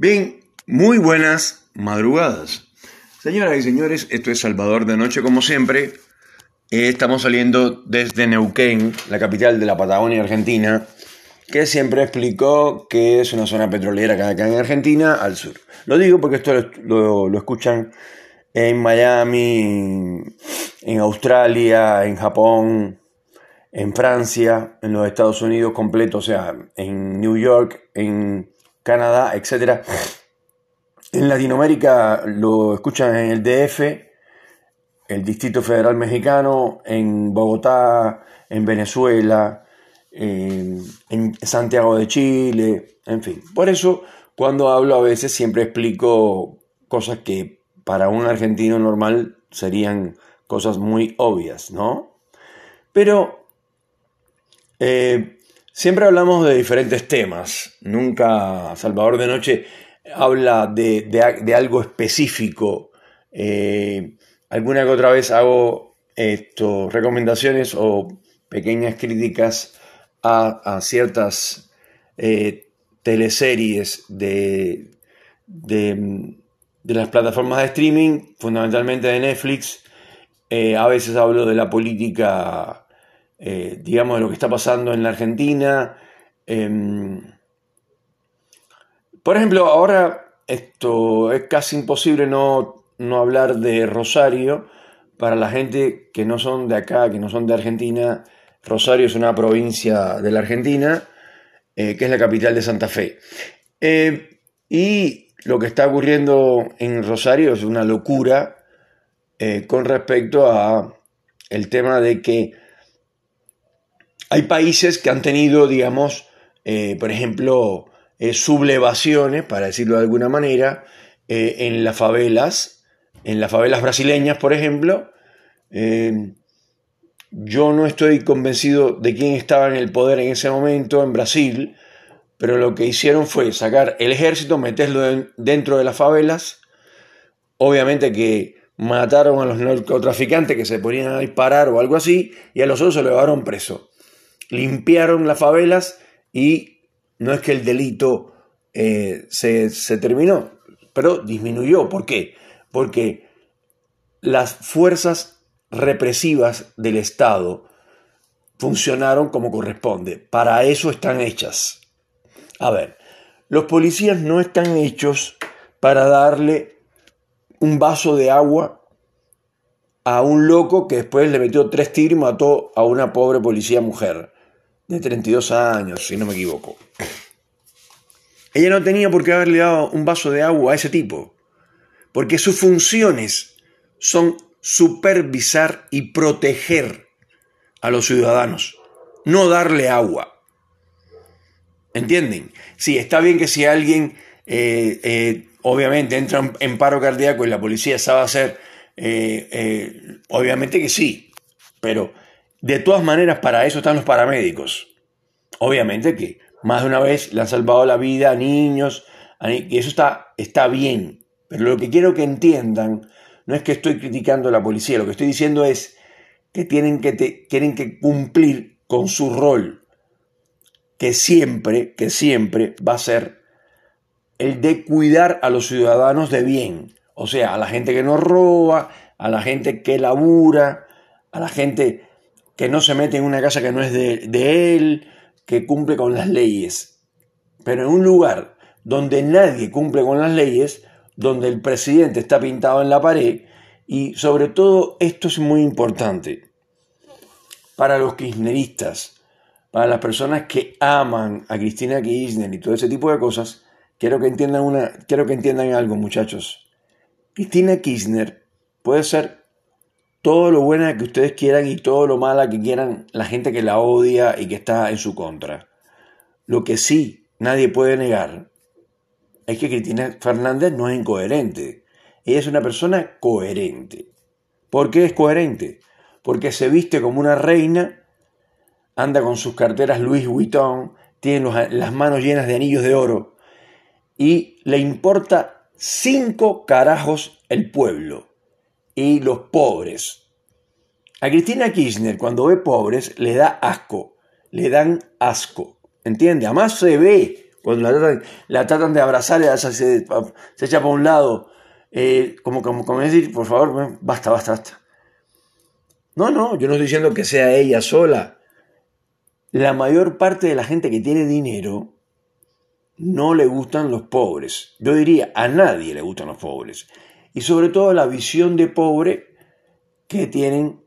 Bien, muy buenas madrugadas. Señoras y señores, esto es Salvador de Noche como siempre. Eh, estamos saliendo desde Neuquén, la capital de la Patagonia Argentina, que siempre explicó que es una zona petrolera que acá en Argentina al sur. Lo digo porque esto lo, escuchan en Miami, en Australia, en Japón, en Francia, en los Estados Unidos completo, o sea, en New York, en Canadá, etc. En Latinoamérica lo escuchan en el DF, el Distrito Federal Mexicano, en Bogotá, en Venezuela, en, Santiago de Chile, en fin. Por eso, cuando hablo a veces siempre explico cosas que para un argentino normal serían cosas muy obvias, ¿no? Pero eh, Siempre hablamos de diferentes temas, nunca Salvador de Noche habla de, algo específico. Eh, alguna que otra vez hago recomendaciones o pequeñas críticas a, ciertas eh, teleseries de, de, las plataformas de streaming, fundamentalmente de Netflix. Eh, a veces hablo de la política eh, digamos, de lo que está pasando en la Argentina. Em, por ejemplo, ahora esto es casi imposible no, hablar de Rosario para la gente que no son de acá, que no son de Argentina. Rosario es una provincia de la Argentina, eh, que es la capital de Santa Fe. Eh, y lo que está ocurriendo en Rosario es una locura con respecto a el tema de que hay países que han tenido, digamos, eh, por ejemplo, eh, sublevaciones, para decirlo de alguna manera, eh, en las favelas, en las favelas brasileñas, por ejemplo. yo no estoy convencido de quién estaba en el poder en ese momento en Brasil, pero lo que hicieron fue sacar el ejército, meterlo dentro de las favelas. Obviamente que mataron a los narcotraficantes que se ponían a disparar o algo así, y a los otros se lo llevaron preso limpiaron las favelas y no es que el delito eh, se, se terminó, pero disminuyó. ¿Por qué? Porque las fuerzas represivas del Estado funcionaron como corresponde. Para eso están hechas. A ver, los policías no están hechos para darle un vaso de agua a un loco que después le metió tres tiros y mató a una pobre policía mujer de 32 años, si no me equivoco. Ella no tenía por qué haberle dado un vaso de agua a ese tipo, porque sus funciones son supervisar y proteger a los ciudadanos, no darle agua. ¿Entienden? Sí, está bien que si alguien eh, eh, obviamente entra en paro cardíaco y la policía sabe hacer, eh, obviamente que sí, pero de todas maneras, para eso están los paramédicos. Obviamente que más de una vez le han salvado la vida a niños, y eso está, está bien. Pero lo que quiero que entiendan no es que estoy criticando a la policía, lo que estoy diciendo es que tienen que, tienen que cumplir con su rol, que siempre, que siempre va a ser el de cuidar a los ciudadanos de bien. O sea, a la gente que no roba, a la gente que labura, a la gente que no se mete en una casa que no es de, él, que cumple con las leyes. Pero en un lugar donde nadie cumple con las leyes, donde el presidente está pintado en la pared, y sobre todo esto es muy importante para los kirchneristas, para las personas que aman a Cristina Kirchner y todo ese tipo de cosas, quiero que entiendan, una, quiero que entiendan algo, muchachos. Cristina Kirchner puede ser todo lo buena que ustedes quieran y todo lo mala que quieran la gente que la odia y que está en su contra. Lo que sí nadie puede negar es que Cristina Fernández no es incoherente. Ella es una persona coherente. ¿Por qué es coherente? Porque se viste como una reina, anda con sus carteras Louis Vuitton, tiene las manos llenas de anillos de oro y le importa cinco carajos el pueblo y los pobres. A Cristina Kirchner cuando ve pobres le da asco, le dan asco, ¿entiende? Además se ve cuando la tratan, de abrazar, se, se, echa para un lado, eh, como, como, como decir, por favor, basta, basta, basta. No, no, yo no estoy diciendo que sea ella sola. La mayor parte de la gente que tiene dinero no le gustan los pobres. Yo diría, a nadie le gustan los pobres. Y sobre todo la visión de pobre que tienen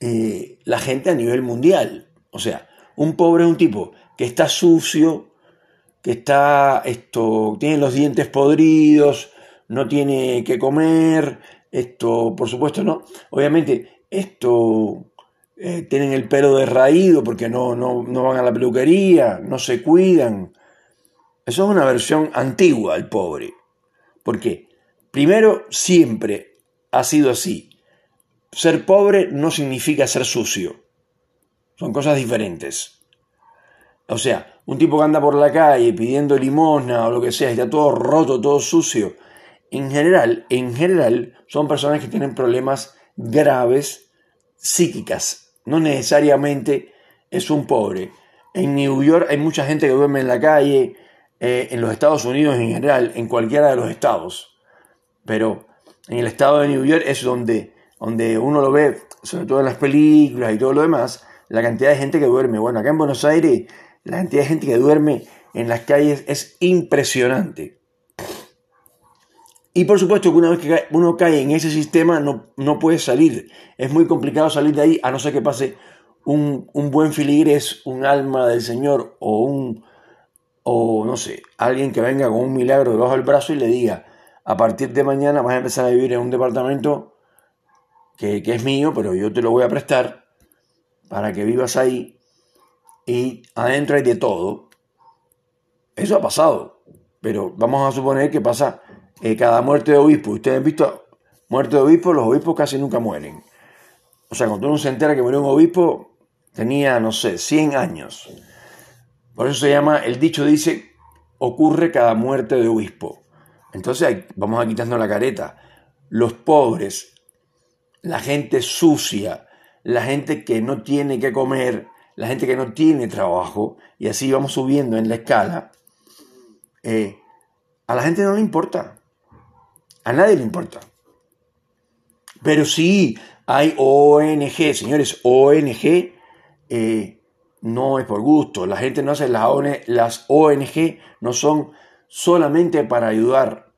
eh, la gente a nivel mundial. O sea, un pobre es un tipo que está sucio, que está, esto, tiene los dientes podridos, no tiene que comer, esto, por supuesto, no. Obviamente, esto, eh, tienen el pelo derraído porque no, no, no van a la peluquería, no se cuidan. Eso es una versión antigua al pobre. porque Primero, siempre ha sido así. Ser pobre no significa ser sucio. Son cosas diferentes. O sea, un tipo que anda por la calle pidiendo limosna o lo que sea, y está todo roto, todo sucio. En general, en general, son personas que tienen problemas graves psíquicas. No necesariamente es un pobre. En New York hay mucha gente que duerme en la calle, eh, en los Estados Unidos en general, en cualquiera de los estados. Pero en el estado de New York es donde donde uno lo ve, sobre todo en las películas y todo lo demás, la cantidad de gente que duerme. Bueno, acá en Buenos Aires, la cantidad de gente que duerme en las calles es impresionante. Y por supuesto que una vez que uno cae en ese sistema no, no puede salir. Es muy complicado salir de ahí a no ser que pase un, un buen filigres, un alma del Señor o un, o no sé, alguien que venga con un milagro debajo del brazo y le diga, a partir de mañana vas a empezar a vivir en un departamento que, es mío, pero yo te lo voy a prestar para que vivas ahí y adentro hay de todo. Eso ha pasado, pero vamos a suponer que pasa eh, cada muerte de obispo. Ustedes han visto muerte de obispo, los obispos casi nunca mueren. O sea, cuando uno se entera que murió un obispo, tenía, no sé, 100 años. Por eso se llama, el dicho dice, ocurre cada muerte de obispo. Entonces vamos a quitarnos la careta. Los pobres la gente sucia, la gente que no tiene que comer, la gente que no tiene trabajo, y así vamos subiendo en la escala, eh, a la gente no le importa. A nadie le importa. Pero sí hay ONG, señores, ONG eh, no es por gusto. La gente no hace las, las ONG, no son solamente para ayudar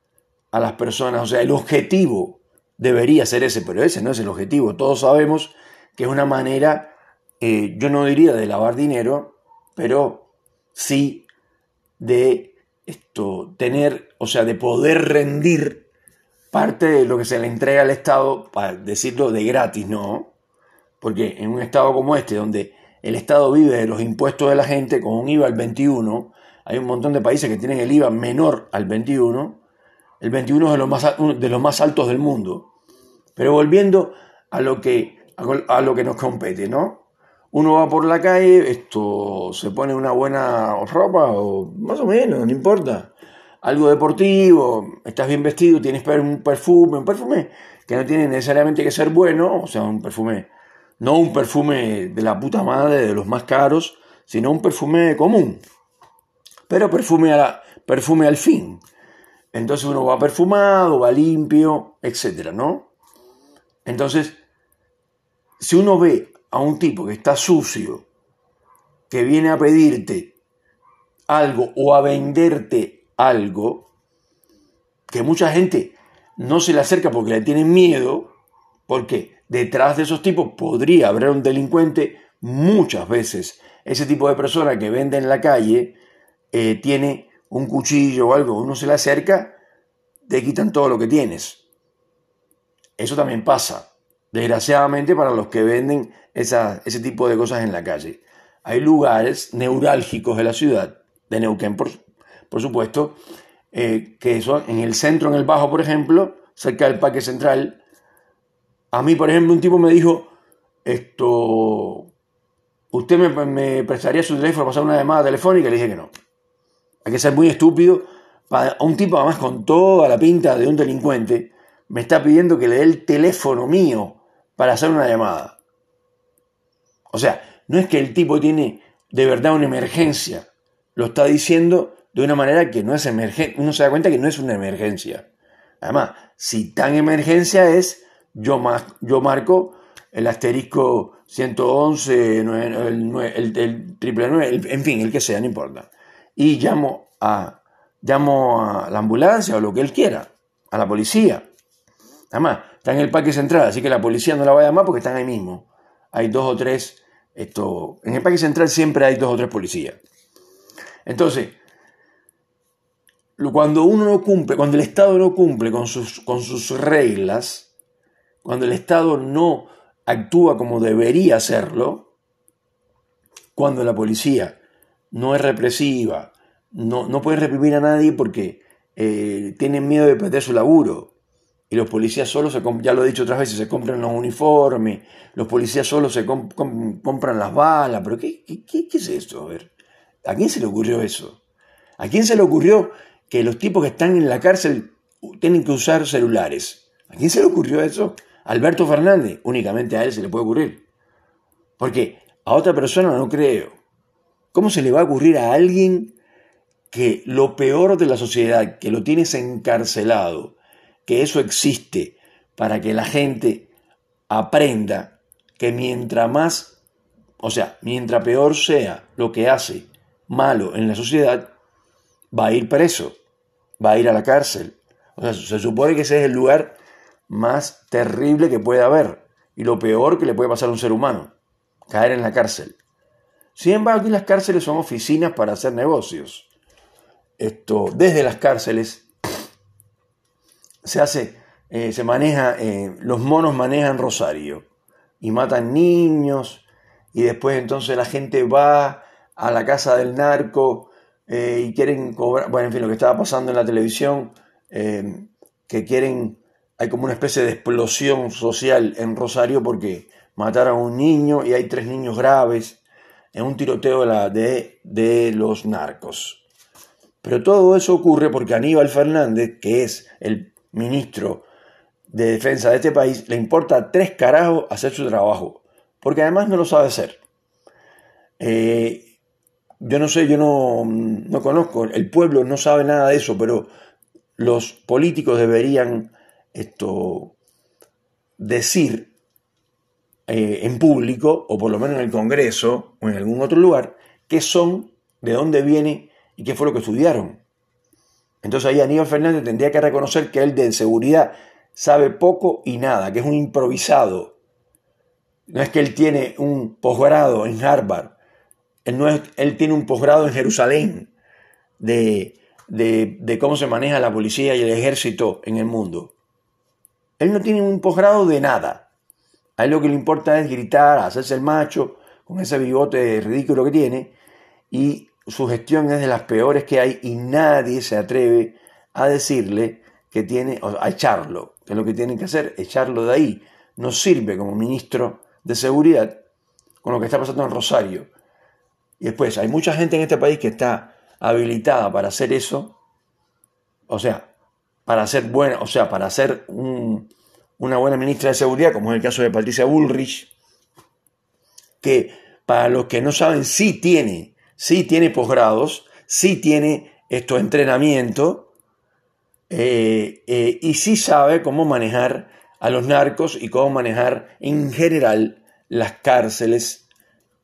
a las personas. O sea, el objetivo debería ser ese, pero ese no es el objetivo. Todos sabemos que es una manera, eh, yo no diría de lavar dinero, pero sí de esto, tener, o sea, de poder rendir parte de lo que se le entrega al Estado, para decirlo de gratis, ¿no? Porque en un Estado como este, donde el Estado vive de los impuestos de la gente con un IVA al 21, hay un montón de países que tienen el IVA menor al 21, el 21 es de los más, de los más altos del mundo. Pero volviendo a lo que, a lo que nos compete, ¿no? Uno va por la calle, esto se pone una buena ropa, o más o menos, no importa. Algo deportivo, estás bien vestido, tienes un perfume, un perfume que no tiene necesariamente que ser bueno, o sea, un perfume, no un perfume de la puta madre, de los más caros, sino un perfume común. Pero perfume, a perfume al fin. Entonces uno va perfumado, va limpio, etcétera, ¿no? Entonces, si uno ve a un tipo que está sucio, que viene a pedirte algo o a venderte algo, que mucha gente no se le acerca porque le tienen miedo, porque detrás de esos tipos podría haber un delincuente muchas veces. Ese tipo de persona que vende en la calle eh, tiene un cuchillo o algo, uno se le acerca, te quitan todo lo que tienes. Eso también pasa, desgraciadamente, para los que venden ese tipo de cosas en la calle. Hay lugares neurálgicos de la ciudad, de Neuquén, por, supuesto, eh, que son en el centro, en el bajo, por ejemplo, cerca del Parque Central. A mí, por ejemplo, un tipo me dijo, esto, ¿usted me, prestaría su teléfono para pasar una llamada telefónica? Le dije que no. Hay que ser muy estúpido. Para un tipo, además, con toda la pinta de un delincuente, me está pidiendo que le dé el teléfono mío para hacer una llamada. O sea, no es que el tipo tiene de verdad una emergencia. lo está diciendo de una manera que no es emergente. Uno se da cuenta que no es una emergencia. Además, si tan emergencia es, yo, yo marco el asterisco 111, el, triple 9, en fin, el que sea, no importa. Y llamo a, llamo a la ambulancia o lo que él quiera, a la policía. Además, está en el parque central, así que la policía no la va a llamar porque están ahí mismo. Hay dos o tres, esto, en el parque central siempre hay dos o tres policías. Entonces, cuando uno no cumple, cuando el Estado no cumple con sus, con sus reglas, cuando el Estado no actúa como debería hacerlo, cuando la policía no es represiva, no, no puede reprimir a nadie porque eh, tienen miedo de perder su laburo. Y los policías solo se ya lo he dicho otras veces, se compran los uniformes, los policías solo se compran las balas, pero ¿qué, qué, qué es esto? A ver, ¿a quién se le ocurrió eso? ¿A quién se le ocurrió que los tipos que están en la cárcel tienen que usar celulares? ¿A quién se le ocurrió eso? Alberto Fernández, únicamente a él se le puede ocurrir. Porque a otra persona no creo. ¿Cómo se le va a ocurrir a alguien que lo peor de la sociedad, que lo tienes encarcelado, que eso existe para que la gente aprenda que mientras más, o sea, mientras peor sea lo que hace malo en la sociedad, va a ir preso, va a ir a la cárcel. O sea, se supone que ese es el lugar más terrible que puede haber y lo peor que le puede pasar a un ser humano, caer en la cárcel. Sin embargo, las cárceles son oficinas para hacer negocios. Esto, desde las cárceles se hace, eh, se maneja, eh, los monos manejan Rosario y matan niños y después entonces la gente va a la casa del narco eh, y quieren cobrar, bueno, en fin, lo que estaba pasando en la televisión, que quieren hay como una especie de explosión social en Rosario porque mataron a un niño y hay tres niños graves en un tiroteo de, la, de, de los narcos. Pero todo eso ocurre porque Aníbal Fernández, que es el ministro de defensa de este país, le importa tres carajos hacer su trabajo, porque además no lo sabe hacer. Eh, yo no sé, yo no, no conozco, el pueblo no sabe nada de eso, pero los políticos deberían esto, decir eh, en público, o por lo menos en el Congreso, o en algún otro lugar, qué son, de dónde viene y qué fue lo que estudiaron. Entonces ahí Aníbal Fernández tendría que reconocer que él de seguridad sabe poco y nada, que es un improvisado. No es que él tiene un posgrado en Harvard, él, no es, él tiene un posgrado en Jerusalén de, de cómo se maneja la policía y el ejército en el mundo. Él no tiene un posgrado de nada. A él lo que le importa es gritar, hacerse el macho, con ese bigote ridículo que tiene, y su gestión es de las peores que hay y nadie se atreve a decirle que tiene, a echarlo, que es lo que tienen que hacer, echarlo de ahí. No sirve como ministro de seguridad con lo que está pasando en Rosario. Y después, hay mucha gente en este país que está habilitada para hacer eso, o sea, para ser buena, o sea, para ser una buena ministra de seguridad, como es el caso de Patricia Bullrich, que para los que no saben, sí tiene, sí tiene posgrados, sí tiene esto entrenamiento eh, eh, y sí sabe cómo manejar a los narcos y cómo manejar en general las cárceles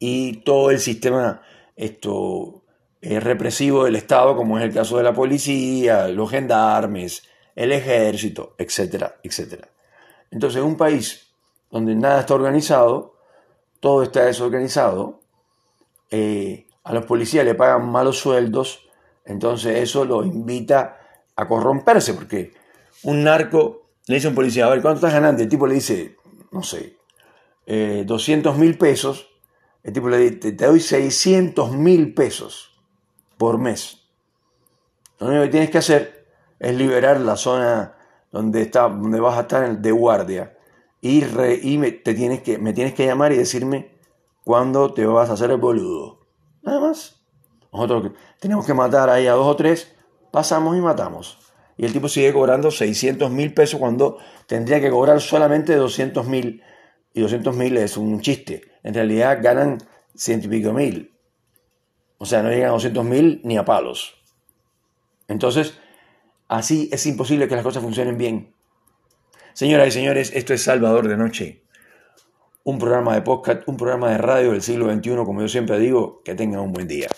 y todo el sistema esto, eh, represivo del Estado, como es el caso de la policía, los gendarmes, el ejército, etcétera, etcétera. Entonces, un país donde nada está organizado, todo está desorganizado, eh, a los policías le pagan malos sueldos, entonces eso lo invita a corromperse, porque un narco le dice a un policía, a ver, ¿cuánto estás ganando? El tipo le dice, no sé, 200 eh, mil pesos, el tipo le dice, te doy 600 mil pesos por mes. Lo único que tienes que hacer es liberar la zona donde, está, donde vas a estar de guardia. Y, me, te tienes que, me tienes que llamar y decirme cuándo te vas a hacer el boludo. Nada más. Nosotros tenemos que matar ahí a dos o tres, pasamos y matamos. Y el tipo sigue cobrando 600 mil pesos cuando tendría que cobrar solamente 200 mil. Y 200 mil es un chiste. En realidad ganan ciento y pico mil. O sea, no llegan a 200 mil ni a palos. Entonces, así es imposible que las cosas funcionen bien. Señoras y señores, esto es Salvador de Noche. Un programa de podcast, un programa de radio del siglo XXI, como yo siempre digo, que tengan un buen día.